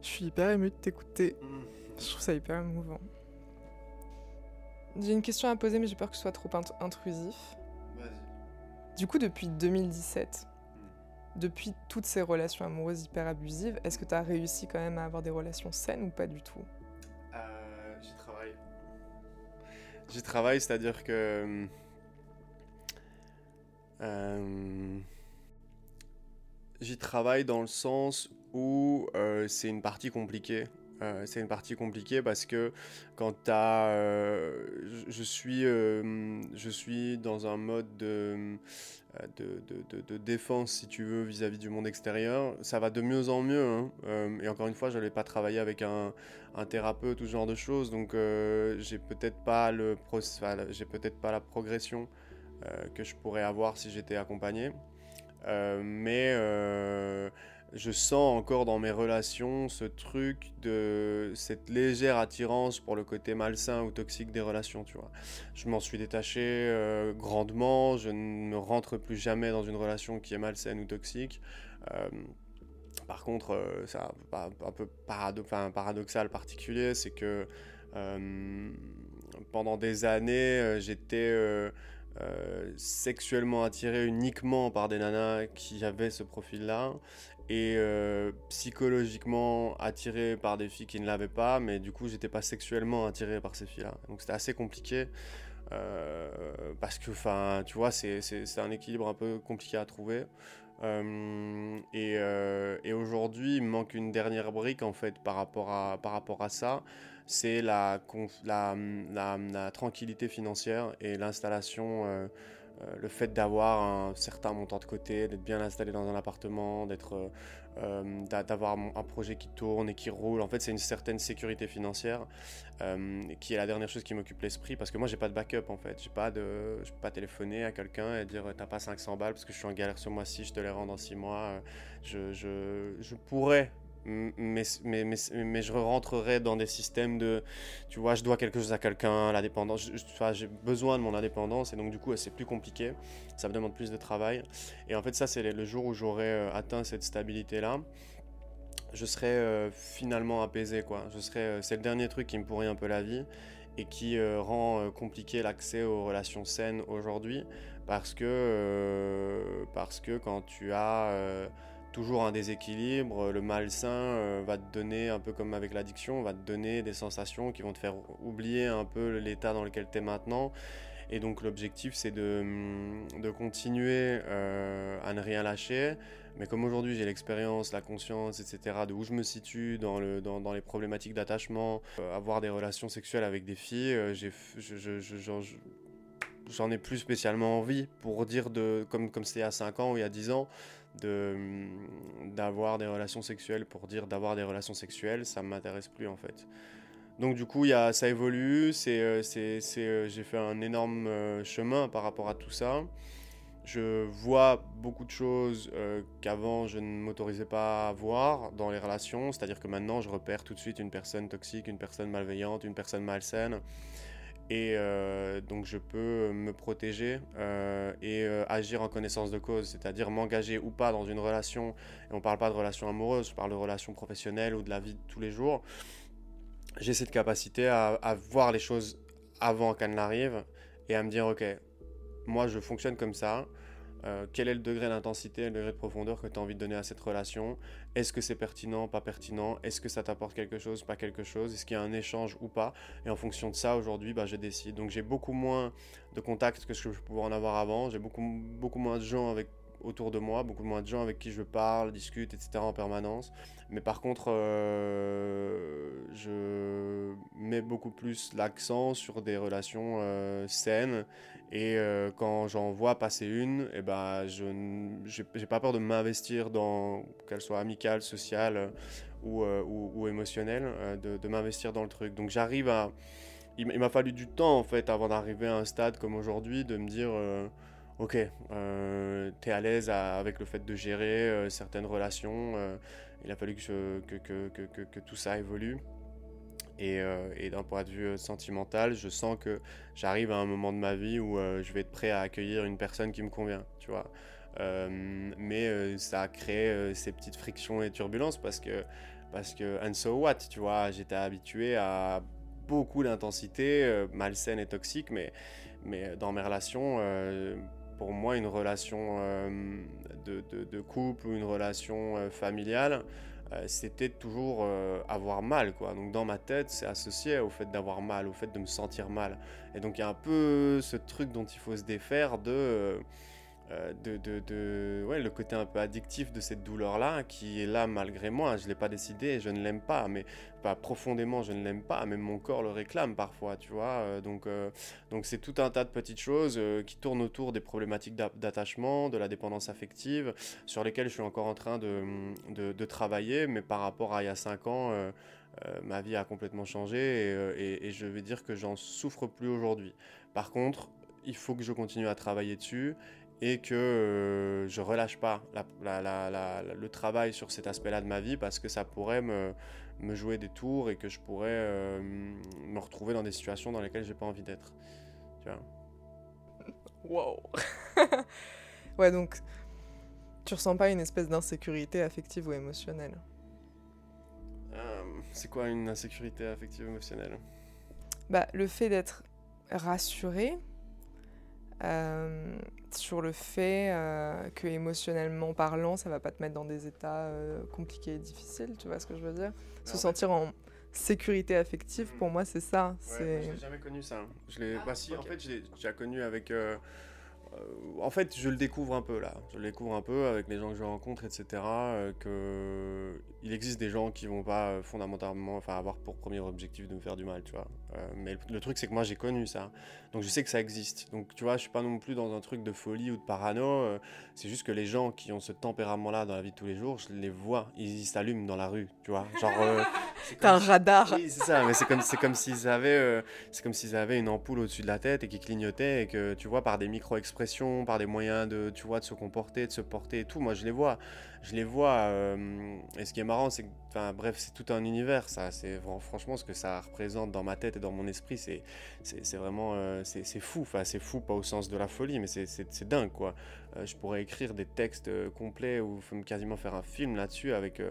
Speaker 1: Je suis hyper émue de t'écouter. Je trouve ça hyper émouvant. J'ai une question à poser, mais j'ai peur que ce soit trop intrusif. Vas-y. Du coup, depuis 2017, depuis toutes ces relations amoureuses hyper abusives, est-ce que tu as réussi quand même à avoir des relations saines ou pas du tout?
Speaker 2: Euh, J'y travaille. J'y travaille, c'est-à-dire que. Euh, j'y travaille dans le sens où euh, c'est une partie compliquée. Euh, c'est une partie compliquée parce que quand as. je, suis, je suis dans un mode de euh, de, de, défense, si tu veux, vis-à-vis du monde extérieur. Ça va de mieux en mieux. Hein. Euh, et encore une fois, je n'allais pas travailler avec un, un, thérapeute ou ce genre de choses, donc euh, j'ai peut-être pas j'ai peut-être pas la progression que je pourrais avoir si j'étais accompagné. mais je sens encore dans mes relations ce truc de cette légère attirance pour le côté malsain ou toxique des relations, tu vois. Je m'en suis détaché euh, grandement, je ne rentre plus jamais dans une relation qui est malsaine ou toxique. Euh, par contre, euh, c'est un, peu paradoxal, particulier, c'est que pendant des années, j'étais sexuellement attiré uniquement par des nanas qui avaient ce profil-là et euh, psychologiquement attiré par des filles qui ne l'avaient pas, mais du coup j'étais pas sexuellement attiré par ces filles-là. Donc c'était assez compliqué euh, parce que, enfin, tu vois, c'est un équilibre un peu compliqué à trouver. Euh, et, aujourd'hui, il me manque une dernière brique en fait par rapport à, par rapport à ça. C'est la, la, la, tranquillité financière et l'installation euh, le fait d'avoir un certain montant de côté, d'être bien installé dans un appartement, d'être, euh, euh, d'avoir un projet qui tourne et qui roule. En fait, c'est une certaine sécurité financière qui est la dernière chose qui m'occupe l'esprit parce que moi, j'ai pas de backup en fait. J'ai pas de, je peux pas téléphoner à quelqu'un et dire t'as pas 500 balles parce que je suis en galère ce mois-ci, je te les rends dans 6 mois. Je, je, je pourrais mais, mais, mais, je rentrerai dans des systèmes de, tu vois, je dois quelque chose à quelqu'un, la dépendance, j'ai besoin de mon indépendance et donc du coup c'est plus compliqué, ça me demande plus de travail. Et en fait ça c'est le jour où j'aurai euh, atteint cette stabilité-là, je serai euh, finalement apaisé quoi. Je serai, euh, c'est le dernier truc qui me pourrit un peu la vie et qui rend compliqué l'accès aux relations saines aujourd'hui parce que, parce que quand tu as toujours un déséquilibre. Le malsain euh, va te donner, un peu comme avec l'addiction, va te donner des sensations qui vont te faire oublier un peu l'état dans lequel tu es maintenant. Et donc l'objectif c'est de, mm, de, continuer euh, à ne rien lâcher. Mais comme aujourd'hui j'ai l'expérience, la conscience, etc., de où je me situe dans, le, dans, dans les problématiques d'attachement, euh, avoir des relations sexuelles avec des filles, j'ai, je, je, j'en ai plus spécialement envie pour dire de comme comme c'était a 5 ans ou il y a 10 ans de d'avoir des relations sexuelles pour dire d'avoir des relations sexuelles, ça m'intéresse plus en fait. Donc du coup, y a, ça évolue, c'est, euh, c'est, c'est, j'ai fait un énorme chemin par rapport à tout ça. Je vois beaucoup de choses qu'avant je ne m'autorisais pas à voir dans les relations, c'est-à-dire que maintenant je repère tout de suite une personne toxique, une personne malveillante, une personne malsaine. Et euh, donc je peux me protéger euh, et euh, agir en connaissance de cause, c'est-à-dire m'engager ou pas dans une relation. Et on ne parle pas de relation amoureuse, je parle de relation professionnelle ou de la vie de tous les jours. J'ai cette capacité à, à voir les choses avant qu'elles n'arrivent et à me dire, ok, moi je fonctionne comme ça. Euh, quel est le degré d'intensité, le degré de profondeur que tu as envie de donner à cette relation? Est-ce que c'est pertinent, pas pertinent? Est-ce que ça t'apporte quelque chose, pas quelque chose? Est-ce qu'il y a un échange ou pas? Et en fonction de ça, aujourd'hui, bah, je décide. Donc j'ai beaucoup moins de contacts que ce que je pouvais en avoir avant. J'ai beaucoup, beaucoup moins de gens avec autour de moi, beaucoup moins de gens avec qui je parle, discute, etc. en permanence. Mais par contre, euh, je mets beaucoup plus l'accent sur des relations euh, saines. Et euh, quand j'en vois passer une, et eh ben, je n'ai pas peur de m'investir dans, qu'elle soit amicale, sociale ou, ou, émotionnelle, de m'investir dans le truc. Donc j'arrive à... Il m'a fallu du temps en fait avant d'arriver à un stade comme aujourd'hui, de me dire ok, euh, tu es à l'aise avec le fait de gérer euh, certaines relations. Euh, il a fallu que, tout ça évolue. Et, et d'un point de vue sentimental, je sens que j'arrive à un moment de ma vie où je vais être prêt à accueillir une personne qui me convient, tu vois. mais ça a créé ces petites frictions et turbulences parce que, parce que, and so what, tu vois, j'étais habitué à beaucoup d'intensité, malsaine et toxique, mais, mais dans mes relations, pour moi, une relation euh, de, couple ou une relation euh, familiale, euh, c'était toujours avoir mal. Quoi. Donc dans ma tête, c'est associé au fait d'avoir mal, au fait de me sentir mal. Et donc il y a un peu ce truc dont il faut se défaire de euh, le côté un peu addictif de cette douleur-là, qui est là malgré moi. Je ne l'ai pas décidé, je ne l'aime pas, mais pas profondément, je ne l'aime pas, même mon corps le réclame parfois, tu vois. Euh, donc, euh, donc c'est tout un tas de petites choses qui tournent autour des problématiques d'attachement, de la dépendance affective, sur lesquelles je suis encore en train de, de travailler, mais par rapport à il y a 5 ans, ma vie a complètement changé et, et je vais dire que j'en souffre plus aujourd'hui. Par contre, il faut que je continue à travailler dessus et que euh, je relâche pas le travail sur cet aspect-là de ma vie parce que ça pourrait me, me jouer des tours et que je pourrais euh, me retrouver dans des situations dans lesquelles j'ai pas envie d'être. Tu vois.
Speaker 1: Wow. Ouais, donc tu ressens pas une espèce d'insécurité affective ou émotionnelle?
Speaker 2: Euh, C'est quoi une insécurité affective ou émotionnelle?
Speaker 1: Bah, le fait d'être rassuré euh, sur le fait euh, que émotionnellement parlant, ça va pas te mettre dans des états euh, compliqués et difficiles, tu vois ce que je veux dire? Se sentir en sécurité affective, pour moi, c'est ça.
Speaker 2: Ouais, je l'ai jamais connu ça. Je l'ai, ah, bah si, en fait, je l'ai déjà connu avec euh, en fait, je le découvre un peu là. Je le découvre un peu avec les gens que je rencontre, etc. Que il existe des gens qui vont pas fondamentalement, enfin, avoir pour premier objectif de me faire du mal, tu vois. Mais le, truc, c'est que moi, j'ai connu ça, donc je sais que ça existe. Donc, tu vois, je suis pas non plus dans un truc de folie ou de parano. c'est juste que les gens qui ont ce tempérament-là dans la vie de tous les jours, je les vois, ils s'allument dans la rue, tu vois. Genre.
Speaker 1: T'as un radar.
Speaker 2: Oui, c'est ça. Mais c'est comme, c'est comme s'ils avaient, c'est comme s'ils avaient une ampoule au-dessus de la tête et qui clignotait et que tu vois par des micro-expressions par des moyens de, tu vois, de se comporter, de se porter et tout. Moi, je les vois. Je les vois. Euh, et ce qui est marrant, c'est que, bref, c'est tout un univers, ça. C'est franchement ce que ça représente dans ma tête et dans mon esprit. C'est, vraiment, euh, c'est fou. Enfin, c'est fou, pas au sens de la folie, mais c'est dingue, quoi. Euh, je pourrais écrire des textes complets ou quasiment faire un film là-dessus avec.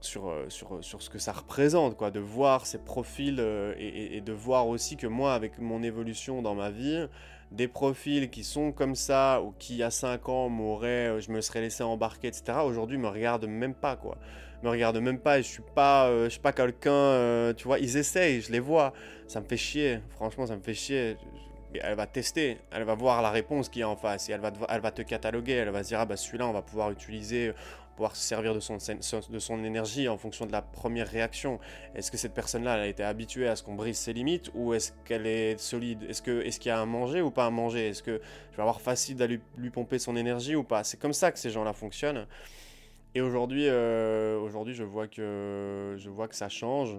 Speaker 2: Sur, sur, sur, ce que ça représente, quoi, de voir ces profils et, de voir aussi que moi, avec mon évolution dans ma vie, des profils qui sont comme ça ou qui il y a 5 ans m'auraient, euh, je me serais laissé embarquer, etc. Aujourd'hui, me regardent même pas quoi. Me regardent même pas je suis pas, euh, je suis pas quelqu'un, euh, tu vois. Ils essayent, je les vois. Ça me fait chier. Franchement, ça me fait chier. Elle va tester, elle va voir la réponse qu'il y a en face et elle va, elle va te cataloguer. Elle va se dire ah bah celui-là on va pouvoir utiliser pouvoir se servir de son, de son énergie en fonction de la première réaction. Est-ce que cette personne-là, elle a été habituée à ce qu'on brise ses limites ou est-ce qu'elle est solide? Est-ce qu'il est y a à manger ou pas à manger? Est-ce que je vais avoir facile d'aller lui pomper son énergie ou pas? C'est comme ça que ces gens-là fonctionnent. Et aujourd'hui, euh, aujourd'hui, je je vois que ça change.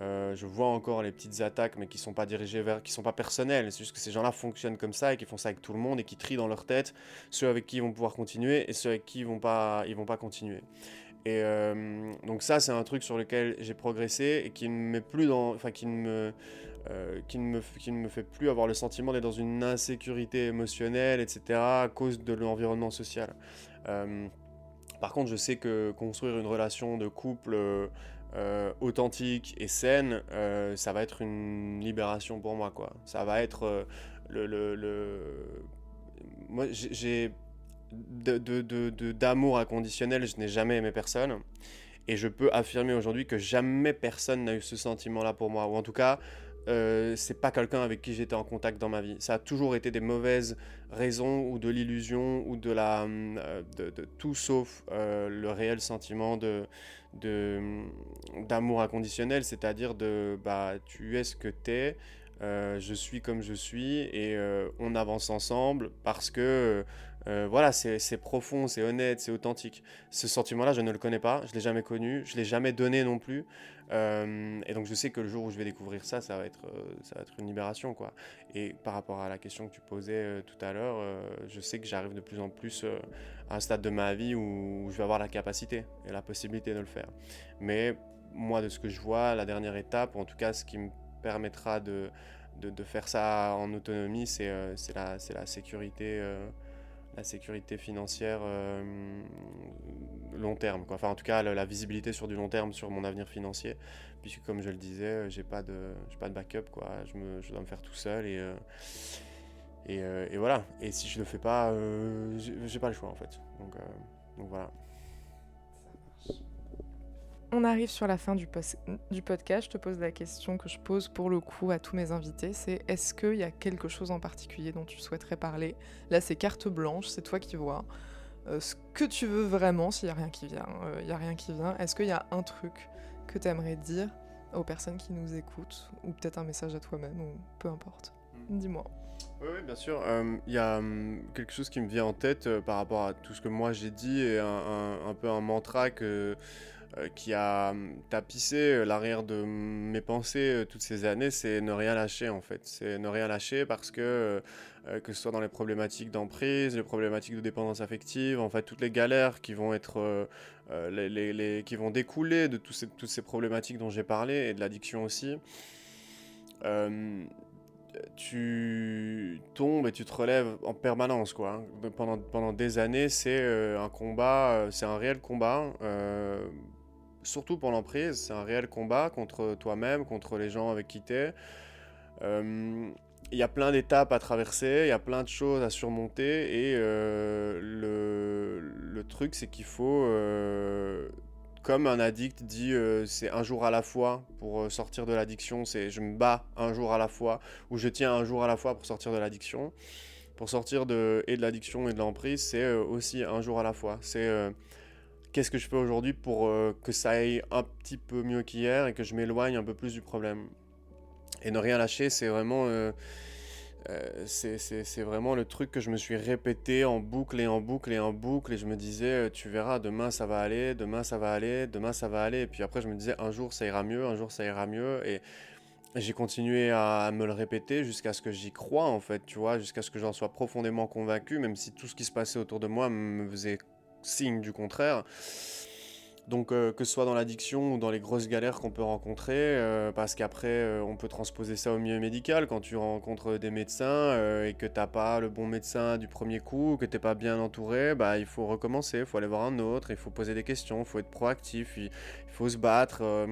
Speaker 2: Euh, je vois encore les petites attaques, mais qui sont pas dirigées vers, qui sont pas personnelles. C'est juste que ces gens-là fonctionnent comme ça et qui font ça avec tout le monde et qui trient dans leur tête ceux avec qui ils vont pouvoir continuer et ceux avec qui ils vont pas, ils vont pas continuer. Et euh, donc ça, c'est un truc sur lequel j'ai progressé et qui ne met plus dans, enfin qui ne me, qui ne me, qui ne me fait plus avoir le sentiment d'être dans une insécurité émotionnelle, etc. à cause de l'environnement social. Par contre, je sais que construire une relation de couple euh, authentique et saine, euh, ça va être une libération pour moi, quoi. Ça va être euh, le, le, Moi, j'ai... D'amour de, de, de, inconditionnel, je n'ai jamais aimé personne. Et je peux affirmer aujourd'hui que jamais personne n'a eu ce sentiment-là pour moi. Ou en tout cas, euh, c'est pas quelqu'un avec qui j'étais en contact dans ma vie. Ça a toujours été des mauvaises raisons ou de l'illusion ou de la euh, de, tout sauf euh, le réel sentiment de d'amour inconditionnel, c'est-à-dire de bah tu es ce que t'es, je suis comme je suis et on avance ensemble parce que voilà, c'est profond, c'est honnête, c'est authentique. Ce sentiment-là, je ne le connais pas, je l'ai jamais connu, je l'ai jamais donné non plus. Euh, et donc je sais que le jour où je vais découvrir ça, ça va être, euh, ça va être une libération. quoi. Et par rapport à la question que tu posais euh, tout à l'heure, je sais que j'arrive de plus en plus à un stade de ma vie où je vais avoir la capacité et la possibilité de le faire. Mais moi, de ce que je vois, la dernière étape, en tout cas ce qui me permettra de, de, de faire ça en autonomie, c'est la, la sécurité la sécurité financière euh, long terme. Quoi. Enfin, en tout cas, la, visibilité sur du long terme sur mon avenir financier. Puisque, comme je le disais, j'ai pas de, pas de backup. Quoi. Je, me, je dois me faire tout seul. Et, euh, et, euh, voilà. Et si je le fais pas, j'ai pas le choix en fait. Donc voilà.
Speaker 1: On arrive sur la fin du, du, podcast. Je te pose la question que je pose pour le coup à tous mes invités. C'est est-ce qu'il y a quelque chose en particulier dont tu souhaiterais parler? Là, c'est carte blanche, c'est toi qui vois. Euh, ce que tu veux vraiment, s'il n'y a rien qui vient. Euh, il a rien qui vient. Est-ce qu'il y a un truc que tu aimerais dire aux personnes qui nous écoutent Ou peut-être un message à toi-même, ou peu importe? Hmm. Dis-moi.
Speaker 2: Oui, bien sûr. Euh, il y a hum, quelque chose qui me vient en tête par rapport à tout ce que moi j'ai dit et un, un, peu un mantra que qui a hum, tapissé euh, l'arrière de mes pensées euh, toutes ces années, c'est ne rien lâcher en fait. C'est ne rien lâcher parce que, que ce soit dans les problématiques d'emprise, les problématiques de dépendance affective, en fait toutes les galères qui vont être, les, qui vont découler de toutes ces problématiques dont j'ai parlé et de l'addiction aussi. tu tombes et tu te relèves en permanence quoi. Hein. Pendant, pendant des années, c'est un combat, c'est un réel combat surtout pour l'emprise, c'est un réel combat contre toi-même, contre les gens avec qui tu es. Euh, il y a plein d'étapes à traverser, il y a plein de choses à surmonter et euh, le, truc c'est qu'il faut, euh, comme un addict dit, c'est un jour à la fois pour sortir de l'addiction, c'est je me bats un jour à la fois ou je tiens un jour à la fois pour sortir de l'addiction. Pour sortir de, et de l'addiction et de l'emprise, c'est aussi un jour à la fois. C'est qu'est-ce que je fais aujourd'hui pour euh, que ça aille un petit peu mieux qu'hier et que je m'éloigne un peu plus du problème. Et ne rien lâcher, c'est vraiment, euh, euh, c'est vraiment le truc que je me suis répété en boucle et en boucle et en boucle. Et je me disais, tu verras, demain ça va aller, demain ça va aller, demain ça va aller. Et puis après, je me disais, un jour ça ira mieux, un jour ça ira mieux. Et j'ai continué à me le répéter jusqu'à ce que j'y crois, en fait, tu vois, jusqu'à ce que j'en sois profondément convaincu, même si tout ce qui se passait autour de moi me faisait signe du contraire. Donc euh, que ce soit dans l'addiction ou dans les grosses galères qu'on peut rencontrer, euh, parce qu'après euh, on peut transposer ça au milieu médical quand tu rencontres des médecins et que t'as pas le bon médecin du premier coup, que t'es pas bien entouré, bah il faut recommencer, il faut aller voir un autre, il faut poser des questions, il faut être proactif, il, faut se battre.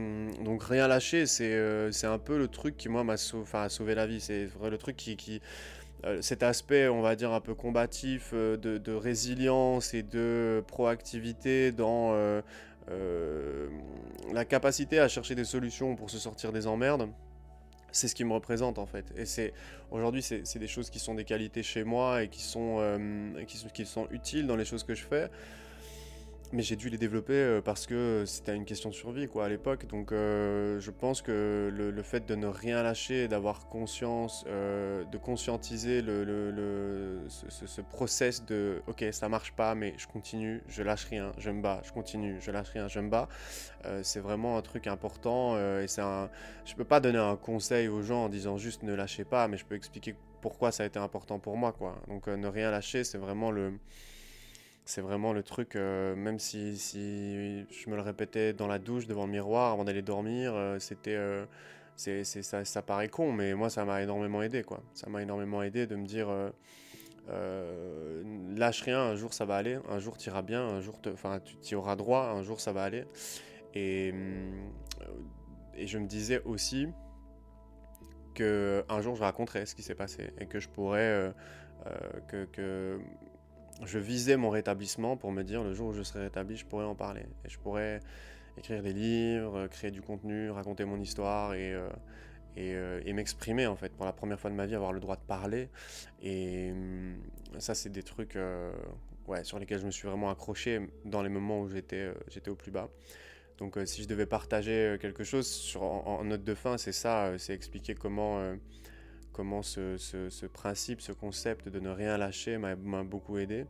Speaker 2: donc rien lâcher, c'est un peu le truc qui moi m'a sauvé la vie, c'est le truc qui euh, cet aspect, on va dire, un peu combatif euh, de, résilience et de proactivité dans euh, la capacité à chercher des solutions pour se sortir des emmerdes, c'est ce qui me représente en fait. Et c'est aujourd'hui, c'est des choses qui sont des qualités chez moi et qui sont, qui, sont utiles dans les choses que je fais. Mais j'ai dû les développer euh, parce que c'était une question de survie quoi à l'époque. Donc euh, je pense que le, fait de ne rien lâcher, d'avoir conscience, euh, de conscientiser le, le, ce, ce, process de ok ça marche pas mais je continue, je lâche rien, je me bats, je continue, je lâche rien, je me bats, c'est vraiment un truc important et c'est un... Je peux pas donner un conseil aux gens en disant juste ne lâchez pas, mais je peux expliquer pourquoi ça a été important pour moi quoi. Donc ne rien lâcher c'est vraiment le c'est vraiment le truc, euh, même si, si, je me le répétais dans la douche, devant le miroir, avant d'aller dormir, euh, c'était, euh, ça, ça, paraît con, mais moi ça m'a énormément aidé, quoi. Ça m'a énormément aidé de me dire, lâche rien, un jour ça va aller, un jour tu iras bien, un jour enfin tu y auras droit, un jour ça va aller. Et, et je me disais aussi que un jour je raconterai ce qui s'est passé et que je pourrais, que, que je visais mon rétablissement pour me dire le jour où je serai rétabli, je pourrais en parler. Et je pourrais écrire des livres, créer du contenu, raconter mon histoire et, euh, euh, et, m'exprimer en fait. Pour la première fois de ma vie, avoir le droit de parler. Et hum, ça, c'est des trucs euh, ouais, sur lesquels je me suis vraiment accroché dans les moments où j'étais j'étais au plus bas. Donc si je devais partager quelque chose en note de fin, c'est ça, c'est expliquer comment comment ce, principe, ce concept de ne rien lâcher m'a beaucoup aidé.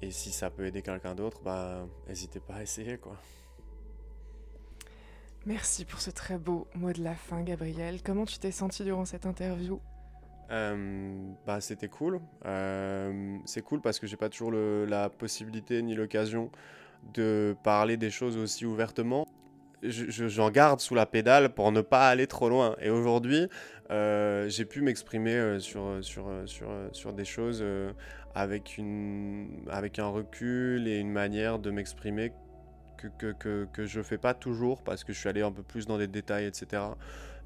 Speaker 2: Et si ça peut aider quelqu'un d'autre, bah, n'hésitez pas à essayer, quoi.
Speaker 1: Merci pour ce très beau mot de la fin, Gabriel. Comment tu t'es senti durant cette interview?
Speaker 2: Euh, bah, c'était cool. Euh, c'est cool parce que j'ai pas toujours la possibilité ni l'occasion de parler des choses aussi ouvertement j'en garde sous la pédale pour ne pas aller trop loin. Et aujourd'hui, euh, j'ai pu m'exprimer euh, sur, sur, des choses euh, avec un recul et une manière de m'exprimer que, que, que, que je fais pas toujours parce que je suis allé un peu plus dans des détails, etc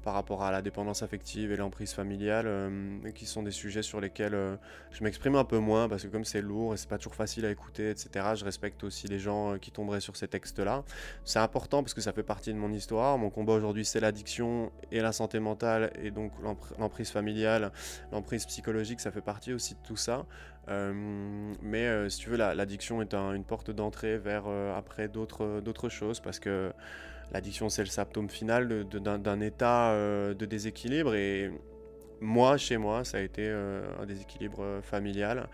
Speaker 2: par rapport à la dépendance affective et l'emprise familiale, euh, qui sont des sujets sur lesquels euh, je m'exprime un peu moins parce que comme c'est lourd et c'est pas toujours facile à écouter, etc. Je respecte aussi les gens euh, qui tomberaient sur ces textes-là. C'est important parce que ça fait partie de mon histoire. Mon combat aujourd'hui, c'est l'addiction et la santé mentale et donc l'emprise familiale, l'emprise psychologique, ça fait partie aussi de tout ça. mais si tu veux, l'addiction est une porte d'entrée vers après d'autres choses parce que l'addiction, c'est le symptôme final d'un état euh, de déséquilibre. Et moi, chez moi, ça a été euh, un déséquilibre euh, familial.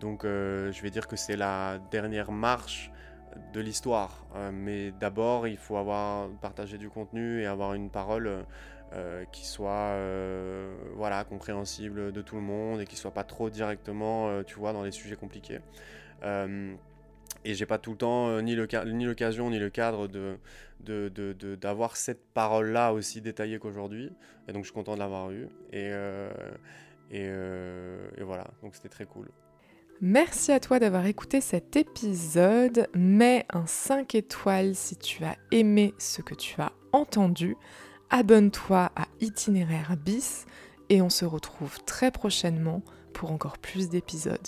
Speaker 2: Donc, je vais dire que c'est la dernière marche de l'histoire. mais d'abord, il faut avoir partagé du contenu et avoir une parole qui soit voilà compréhensible de tout le monde et qui soit pas trop directement, tu vois, dans des sujets compliqués et j'ai pas tout le temps euh, ni l'occasion ni le cadre de d'avoir cette parole là aussi détaillée qu'aujourd'hui et donc je suis content de l'avoir eu et, euh, euh, et, voilà donc c'était très cool
Speaker 1: Merci à toi d'avoir écouté cet épisode. Mets un 5 étoiles si tu as aimé ce que tu as entendu. Abonne-toi à Itinéraire bis et on se retrouve très prochainement pour encore plus d'épisodes.